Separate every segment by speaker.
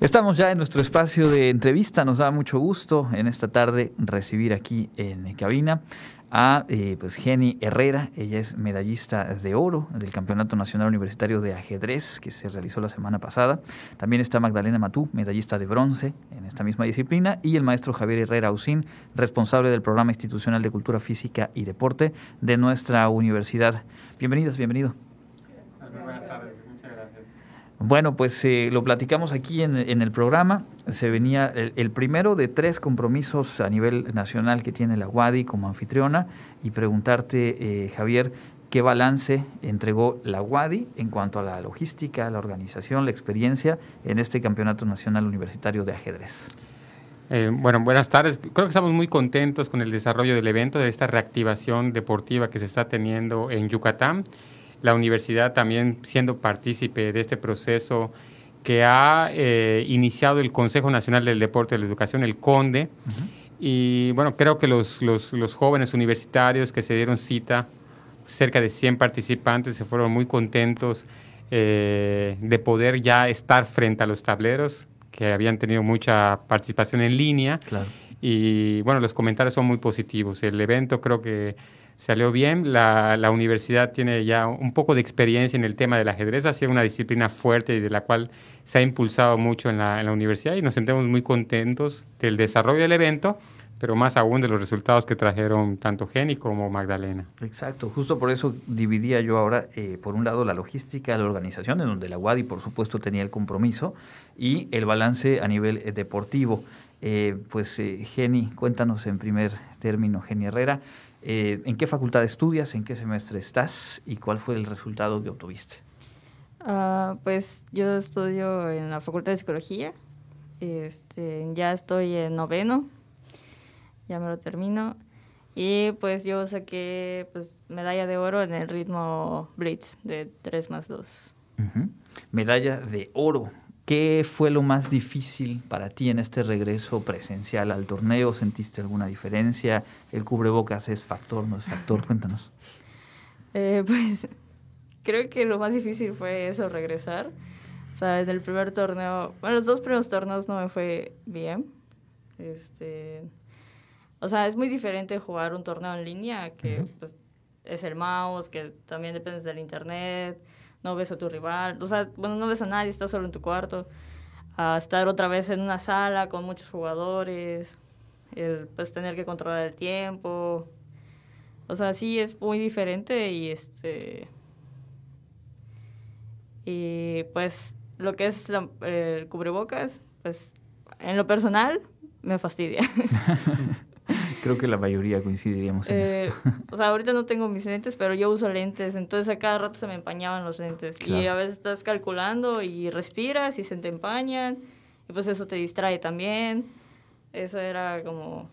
Speaker 1: Estamos ya en nuestro espacio de entrevista. Nos da mucho gusto en esta tarde recibir aquí en cabina a eh, pues Jenny Herrera. Ella es medallista de oro del Campeonato Nacional Universitario de Ajedrez que se realizó la semana pasada. También está Magdalena Matú, medallista de bronce en esta misma disciplina. Y el maestro Javier Herrera Usín, responsable del Programa Institucional de Cultura Física y Deporte de nuestra universidad. Bienvenidos, bienvenido. Bueno, pues eh, lo platicamos aquí en, el programa. Se venía el, primero de tres compromisos a nivel nacional que tiene la UADI como anfitriona y preguntarte, eh, Javier, qué balance entregó la UADI en cuanto a la logística, la organización, la experiencia en este Campeonato Nacional Universitario de Ajedrez.
Speaker 2: Eh, bueno, buenas tardes. Creo que estamos muy contentos con el desarrollo del evento, de esta reactivación deportiva que se está teniendo en Yucatán la universidad también siendo partícipe de este proceso que ha eh, iniciado el Consejo Nacional del Deporte y la Educación, el CONDE. Y bueno, creo que los, los, los, jóvenes universitarios que se dieron cita, cerca de 100 participantes, se fueron muy contentos eh, de poder ya estar frente a los tableros, que habían tenido mucha participación en línea. Y bueno, los comentarios son muy positivos. El evento creo que salió bien. La, universidad tiene ya un poco de experiencia en el tema del ajedrez, ha sido una disciplina fuerte y de la cual se ha impulsado mucho en la, universidad y nos sentimos muy contentos del desarrollo del evento pero más aún de los resultados que trajeron tanto Jenny como Magdalena.
Speaker 1: Exacto, justo por eso dividía yo ahora, eh, por un lado, la logística la organización, en donde la UADI, por supuesto, tenía el compromiso, y el balance a nivel eh, deportivo. Eh, pues, Jenny, cuéntanos en primer término, Jenny Herrera, eh, ¿En qué facultad estudias? ¿En qué semestre estás? ¿Y cuál fue el resultado que obtuviste?
Speaker 3: Uh, pues yo estudio en la Facultad de Psicología. Este, ya estoy en noveno. Ya me lo termino. Y pues yo saqué pues, medalla de oro en el ritmo Blitz de 3 más 2.
Speaker 1: Medalla de oro. ¿Qué fue lo más difícil para ti en este regreso presencial al torneo? ¿Sentiste alguna diferencia? ¿El cubrebocas es factor, no es factor? Cuéntanos.
Speaker 3: Eh, pues creo que lo más difícil fue eso, regresar. O sea, en el primer torneo, bueno, los dos primeros torneos no me fue bien. Este, o sea, es muy diferente jugar un torneo en línea, que pues, es el mouse, que también depende del internet no ves a tu rival, o sea, bueno, no ves a nadie, estás solo en tu cuarto, estar otra vez en una sala con muchos jugadores, el, pues tener que controlar el tiempo, o sea, sí es muy diferente y este y pues lo que es el cubrebocas, pues en lo personal me fastidia.
Speaker 1: Creo que la mayoría coincidiríamos en eso.
Speaker 3: Eh, o sea, ahorita no tengo mis lentes, pero yo uso lentes, entonces a cada rato se me empañaban los lentes. Y a veces estás calculando y respiras y se te empañan, y pues eso te distrae también. Eso era como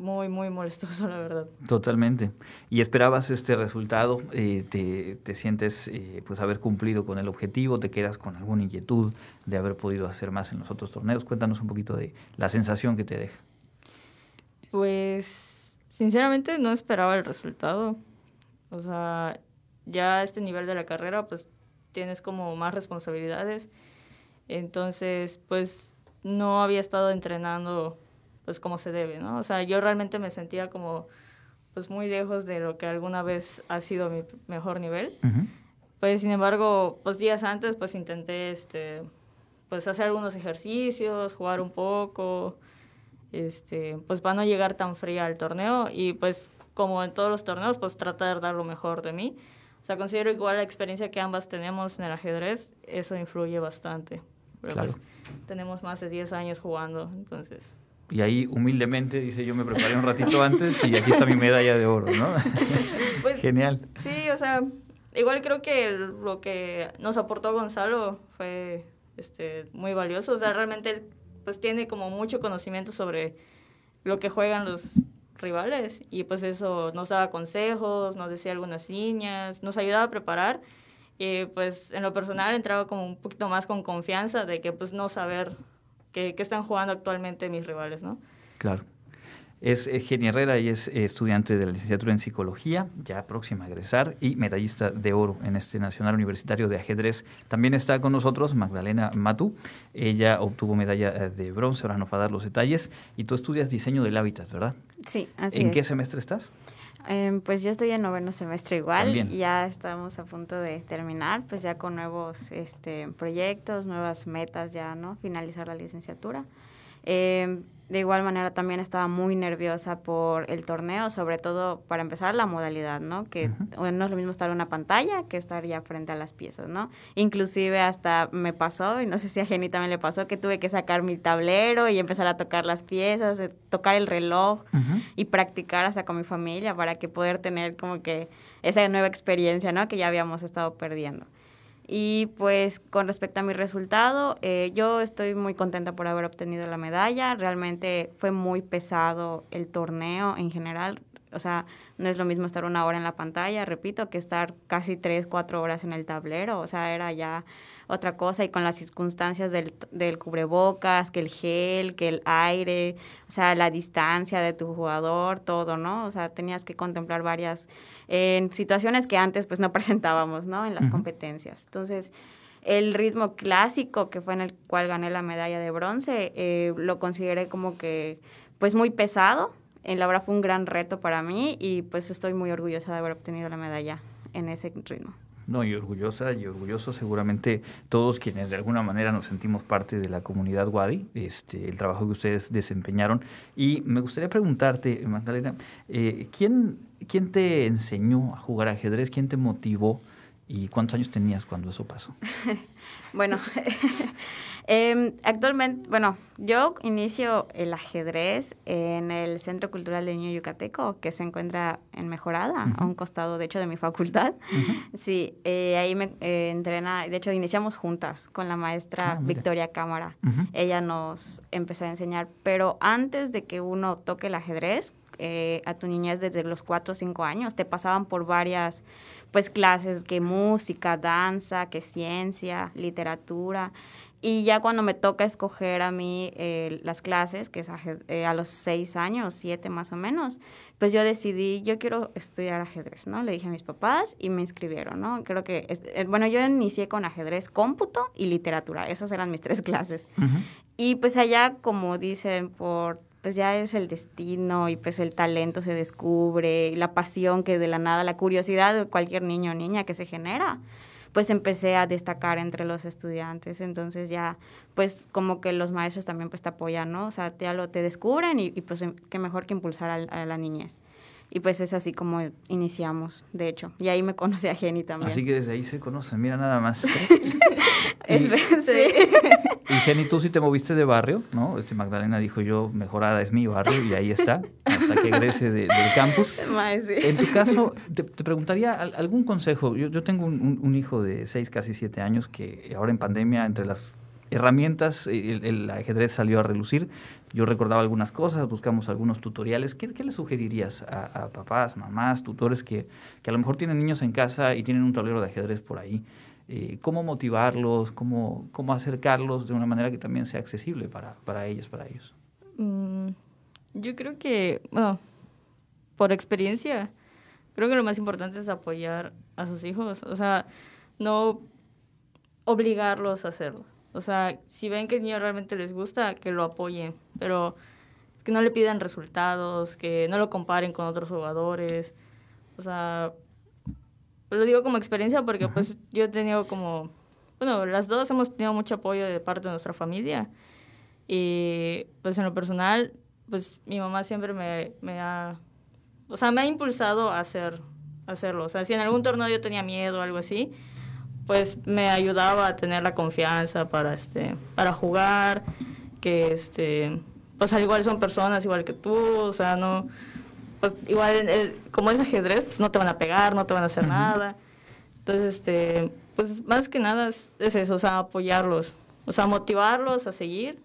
Speaker 3: muy, muy molestoso, la verdad.
Speaker 1: Totalmente. ¿Y esperabas este resultado? Eh, te, te, sientes eh, pues haber cumplido con el objetivo? ¿Te quedas con alguna inquietud de haber podido hacer más en los otros torneos? Cuéntanos un poquito de la sensación que te deja.
Speaker 3: Pues sinceramente no esperaba el resultado. O sea, ya a este nivel de la carrera pues tienes como más responsabilidades. Entonces, pues no había estado entrenando pues como se debe, ¿no? O sea, yo realmente me sentía como pues muy lejos de lo que alguna vez ha sido mi mejor nivel. Pues sin embargo, pues días antes pues intenté este pues hacer algunos ejercicios, jugar un poco, este, pues para no llegar tan fría al torneo y pues como en todos los torneos, pues tratar de dar lo mejor de mí. O sea, considero igual la experiencia que ambas tenemos en el ajedrez, eso influye bastante. Pero pues, tenemos más de 10 años jugando, entonces...
Speaker 1: Y ahí humildemente dice, yo me preparé un ratito antes y aquí está mi medalla de oro, ¿no? Pues, Genial.
Speaker 3: Sí, o sea, igual creo que lo que nos aportó Gonzalo fue este, muy valioso. O sea, realmente pues tiene como mucho conocimiento sobre lo que juegan los rivales y pues eso nos daba consejos, nos decía algunas líneas, nos ayudaba a preparar y pues en lo personal entraba como un poquito más con confianza de que pues no saber qué, qué están jugando actualmente mis rivales, ¿no?
Speaker 1: Claro. Es eh, Genia Herrera y es eh, estudiante de la licenciatura en psicología, ya próxima a egresar y medallista de oro en este Nacional Universitario de Ajedrez. También está con nosotros Magdalena Matú. Ella obtuvo medalla eh, de bronce, ahora nos va a dar los detalles. Y tú estudias diseño del hábitat, ¿verdad?
Speaker 4: Sí, así
Speaker 1: ¿En qué semestre estás?
Speaker 4: Em, pues yo estoy en noveno semestre igual, ya estamos a punto de terminar, pues ya con nuevos este, proyectos, nuevas metas ya, ¿no? Finalizar la licenciatura. Eh, de igual manera también estaba muy nerviosa por el torneo, sobre todo para empezar la modalidad, ¿no? Que no es lo mismo estar en una pantalla que estar ya frente a las piezas, ¿no? Inclusive hasta me pasó, y no sé si a Jenny también le pasó, que tuve que sacar mi tablero y empezar a tocar las piezas, eh, tocar el reloj y practicar hasta con mi familia para que poder tener como que esa nueva experiencia, ¿no? Que ya habíamos estado perdiendo. Y pues con respecto a mi resultado, eh, yo estoy muy contenta por haber obtenido la medalla. Realmente fue muy pesado el torneo en general. O sea, no es lo mismo estar una hora en la pantalla, repito, que estar casi tres, cuatro horas en el tablero. O sea, era ya otra cosa y con las circunstancias del, del cubrebocas, que el gel, que el aire, o sea, la distancia de tu jugador, todo, ¿no? O sea, tenías que contemplar varias en situaciones que antes pues no presentábamos, ¿no? En las competencias. Entonces, el ritmo clásico que fue en el cual gané la medalla de bronce, eh, lo consideré como que pues muy pesado. En la fue un gran reto para mí y pues estoy muy orgullosa de haber obtenido la medalla en ese ritmo.
Speaker 1: No, y orgullosa y orgulloso seguramente todos quienes de alguna manera nos sentimos parte de la comunidad Wadi, este, el trabajo que ustedes desempeñaron. Y me gustaría preguntarte, Magdalena, eh, ¿quién, ¿quién te enseñó a jugar ajedrez? ¿Quién te motivó? ¿Y cuántos años tenías cuando eso pasó?
Speaker 4: bueno, eh, actualmente, bueno, yo inicio el ajedrez en el Centro Cultural de Niño Yucateco, que se encuentra en Mejorada, a un costado, de hecho, de mi facultad. Sí, eh, ahí me eh, entrena, de hecho, iniciamos juntas con la maestra ah, Victoria Cámara. Ella nos empezó a enseñar, pero antes de que uno toque el ajedrez, eh, a tu niñez desde los 4 o 5 años. Te pasaban por varias pues clases, que música, danza, que ciencia, literatura. Y ya cuando me toca escoger a mí eh, las clases, que es eh, a, los 6 años, 7 más o menos, pues yo decidí, yo quiero estudiar ajedrez, ¿no? Le dije a mis papás y me inscribieron, ¿no? Creo que, bueno, yo inicié con ajedrez, cómputo y literatura, esas eran mis tres clases. Y pues allá, como dicen, por pues ya es el destino y pues el talento se descubre, y la pasión que de la nada, la curiosidad de cualquier niño o niña que se genera, pues empecé a destacar entre los estudiantes. Entonces ya, pues como que los maestros también pues te apoyan, ¿no? O sea, ya lo te descubren y, pues qué mejor que impulsar a la niñez. Y pues es así como iniciamos, de hecho. Y ahí me conocí a Jenny también.
Speaker 1: Así que desde ahí se conocen, mira nada más.
Speaker 4: es, sí.
Speaker 1: Y Jenny, tú sí te moviste de barrio, ¿no? Este Magdalena dijo yo, mejorada es mi barrio y ahí está, hasta que egreses del campus. En tu caso, te, preguntaría algún consejo. Yo, yo tengo un, un, hijo de seis, casi siete años que ahora en pandemia, entre las herramientas, el, ajedrez salió a relucir. Yo recordaba algunas cosas, buscamos algunos tutoriales. ¿Qué, le sugerirías a, papás, mamás, tutores que, a lo mejor tienen niños en casa y tienen un tablero de ajedrez por ahí? Eh, ¿Cómo motivarlos? Cómo, ¿Cómo acercarlos de una manera que también sea accesible para, para ellos, para ellos?
Speaker 3: Mm, yo creo que, por experiencia, creo que lo más importante es apoyar a sus hijos. O sea, no obligarlos a hacerlo. O sea, si ven que el niño realmente les gusta, que lo apoyen, pero que no le pidan resultados, que no lo comparen con otros jugadores. O sea, lo digo como experiencia porque pues yo he tenido como, bueno, las dos hemos tenido mucho apoyo de parte de nuestra familia. Y pues en lo personal, pues mi mamá siempre me, me ha, o sea, me ha impulsado a hacer, a hacerlo. O sea, si en algún torneo yo tenía miedo o algo así, pues me ayudaba a tener la confianza para este para jugar que este pues al igual son personas igual que tú o sea no pues igual el, como es ajedrez pues no te van a pegar no te van a hacer nada. Entonces este pues más que nada es, eso o sea apoyarlos o sea motivarlos a seguir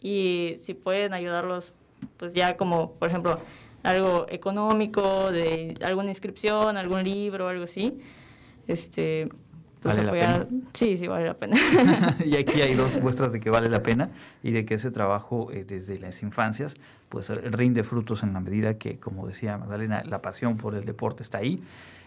Speaker 3: y si pueden ayudarlos pues ya como por ejemplo algo económico de alguna inscripción algún libro algo así este pues,
Speaker 1: ¿Vale la pena?
Speaker 3: Sí, sí, vale la pena.
Speaker 1: y aquí hay dos muestras de que vale la pena y de que ese trabajo eh, desde las infancias pues rinde frutos en la medida que, como decía Magdalena, la pasión por el deporte está ahí.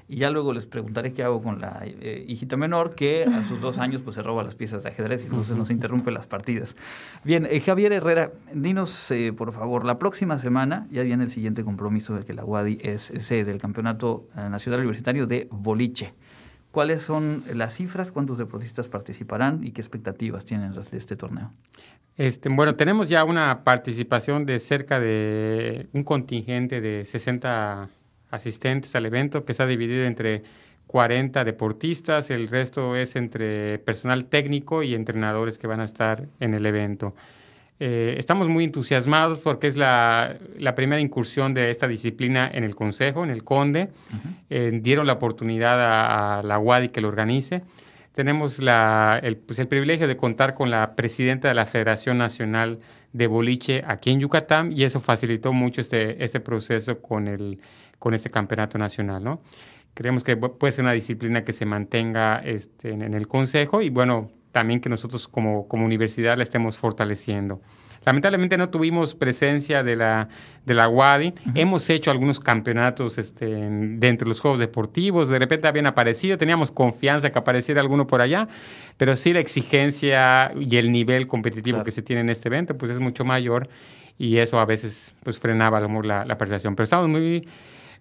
Speaker 1: Y ya luego les preguntaré qué hago con la eh, hijita menor que a sus dos años pues se roba las piezas de ajedrez y entonces nos interrumpe las partidas. Bien, eh, Javier Herrera, dinos por favor, la próxima semana ya viene el siguiente compromiso del que la UADI es sede del Campeonato Nacional Universitario de Boliche. ¿Cuáles son las cifras? ¿Cuántos deportistas participarán y qué expectativas tienen de este torneo?
Speaker 2: Este, bueno, tenemos ya una participación de cerca de un contingente de 60 asistentes al evento que está dividido entre 40 deportistas, el resto es entre personal técnico y entrenadores que van a estar en el evento. Eh, estamos muy entusiasmados porque es la, primera incursión de esta disciplina en el Consejo, en el Conde. Eh, dieron la oportunidad a, la UADI que lo organice. Tenemos el, pues, el privilegio de contar con la presidenta de la Federación Nacional de Boliche aquí en Yucatán y eso facilitó mucho este, este proceso con, el, con este campeonato nacional. ¿no? Creemos que puede ser una disciplina que se mantenga este, en, en el Consejo y bueno, también que nosotros como, como universidad la estemos fortaleciendo. Lamentablemente no tuvimos presencia de la, de la UADI. Hemos hecho algunos campeonatos este, dentro de los Juegos Deportivos. De repente habían aparecido, teníamos confianza que apareciera alguno por allá, pero sí la exigencia y el nivel competitivo que se tiene en este evento pues es mucho mayor y eso a veces pues frenaba la, la participación. Pero estamos muy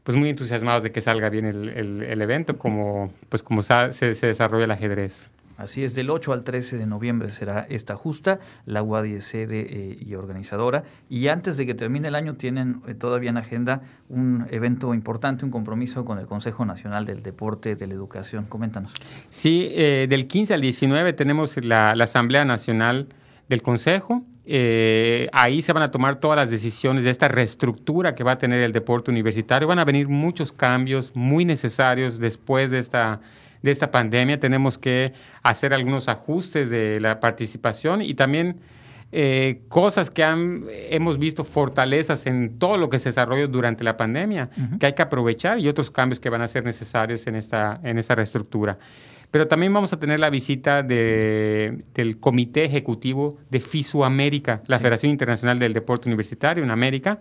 Speaker 2: pues muy entusiasmados de que salga bien el, el, evento como pues como se, se desarrolla el ajedrez.
Speaker 1: Así es, del 8 al 13 de noviembre será esta justa, la UADI es sede eh, y organizadora. Y antes de que termine el año tienen eh, todavía en agenda un evento importante, un compromiso con el Consejo Nacional del Deporte de la Educación. Coméntanos.
Speaker 2: Sí, eh, del 15 al 19 tenemos la, Asamblea Nacional del Consejo. ahí se van a tomar todas las decisiones de esta reestructura que va a tener el deporte universitario. Van a venir muchos cambios muy necesarios después de esta de esta pandemia. Tenemos que hacer algunos ajustes de la participación y también eh, cosas que han, hemos visto fortalezas en todo lo que se desarrolló durante la pandemia, que hay que aprovechar y otros cambios que van a ser necesarios en esta, en esta reestructura. Pero también vamos a tener la visita de, del Comité Ejecutivo de FISU América, la Federación Internacional del Deporte Universitario en América,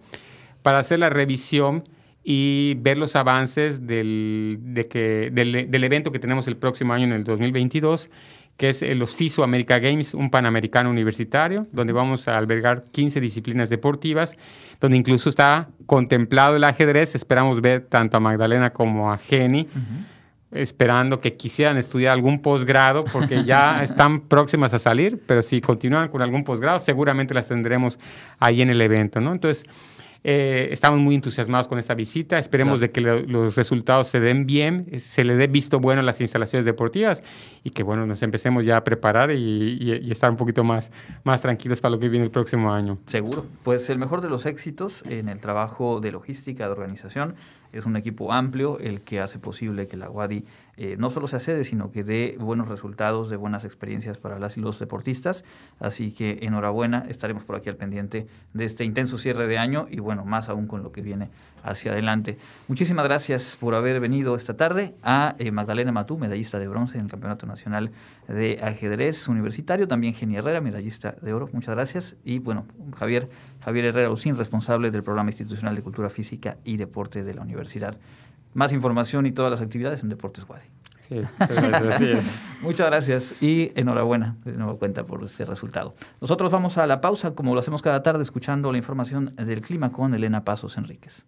Speaker 2: para hacer la revisión y ver los avances del, de que, del, evento que tenemos el próximo año en el 2022, que es los FISO America Games, un panamericano universitario, donde vamos a albergar 15 disciplinas deportivas, donde incluso está contemplado el ajedrez. Esperamos ver tanto a Magdalena como a Jenny. esperando que quisieran estudiar algún posgrado, porque ya están próximas a salir, pero si continúan con algún posgrado, seguramente las tendremos ahí en el evento, ¿no? Entonces, eh, estamos muy entusiasmados con esta visita. Esperemos de que los resultados se den bien, se le dé visto bueno a las instalaciones deportivas y que bueno nos empecemos ya a preparar y, estar un poquito más, más tranquilos para lo que viene el próximo año.
Speaker 1: Seguro. Pues el mejor de los éxitos en el trabajo de logística, de organización, es un equipo amplio el que hace posible que la UADI eh, no solo se sede, sino que dé buenos resultados, de buenas experiencias para las y los deportistas. Así que enhorabuena, estaremos por aquí al pendiente de este intenso cierre de año y bueno, más aún con lo que viene hacia adelante. Muchísimas gracias por haber venido esta tarde a eh, Magdalena Matú, medallista de bronce en el Campeonato Nacional de Ajedrez Universitario, también Geni Herrera, medallista de oro. Muchas gracias. Y bueno, Javier, Javier Herrera Usín, responsable del Programa Institucional de Cultura Física y Deporte de la Universidad. Más información y todas las actividades en Deportes Guadi.
Speaker 2: Sí, gracias.
Speaker 1: Muchas gracias y enhorabuena de nuevo cuenta por ese resultado. Nosotros vamos a la pausa, como lo hacemos cada tarde, escuchando la información del clima con Elena Pasos Enríquez.